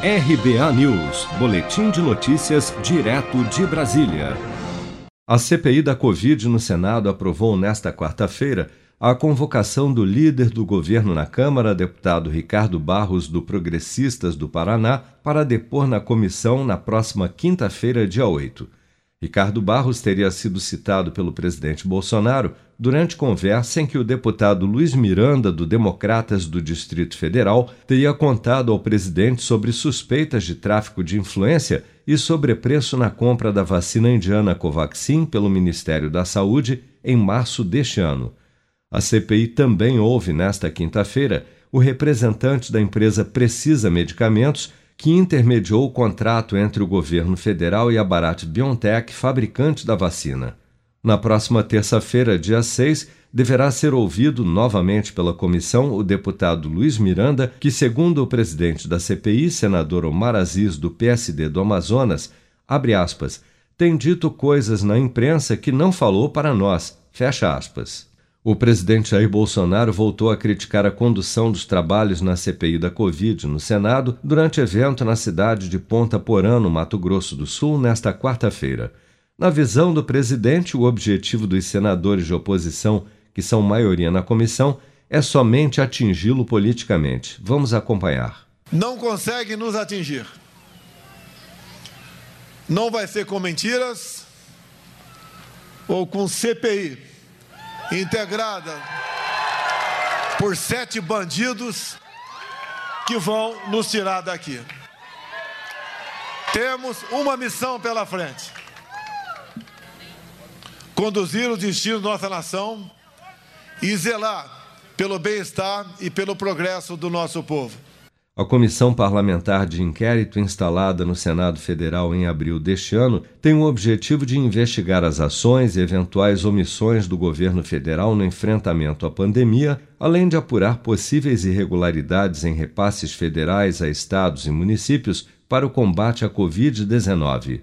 RBA News, Boletim de Notícias, direto de Brasília. A CPI da Covid no Senado aprovou nesta quarta-feira a convocação do líder do governo na Câmara, deputado Ricardo Barros, do Progressistas do Paraná, para depor na comissão na próxima quinta-feira, dia 8. Ricardo Barros teria sido citado pelo presidente Bolsonaro durante conversa em que o deputado Luiz Miranda, do Democratas do Distrito Federal, teria contado ao presidente sobre suspeitas de tráfico de influência e sobrepreço na compra da vacina indiana Covaxin pelo Ministério da Saúde em março deste ano. A CPI também houve, nesta quinta-feira, o representante da empresa Precisa Medicamentos que intermediou o contrato entre o governo federal e a Bharat BioNTech, fabricante da vacina. Na próxima terça-feira, dia 6, deverá ser ouvido novamente pela comissão o deputado Luiz Miranda, que, segundo o presidente da CPI, senador Omar Aziz, do PSD do Amazonas, abre aspas, tem dito coisas na imprensa que não falou para nós, fecha aspas. O presidente Jair Bolsonaro voltou a criticar a condução dos trabalhos na CPI da Covid no Senado durante evento na cidade de Ponta Porã, no Mato Grosso do Sul, nesta quarta-feira. Na visão do presidente, o objetivo dos senadores de oposição, que são maioria na comissão, é somente atingi-lo politicamente. Vamos acompanhar. Não consegue nos atingir. Não vai ser com mentiras ou com CPI integrada por sete bandidos que vão nos tirar daqui. Temos uma missão pela frente: conduzir o destino da nossa nação e zelar pelo bem-estar e pelo progresso do nosso povo. A comissão parlamentar de inquérito instalada no Senado Federal em abril deste ano tem o objetivo de investigar as ações e eventuais omissões do governo federal no enfrentamento à pandemia, além de apurar possíveis irregularidades em repasses federais a estados e municípios para o combate à Covid-19.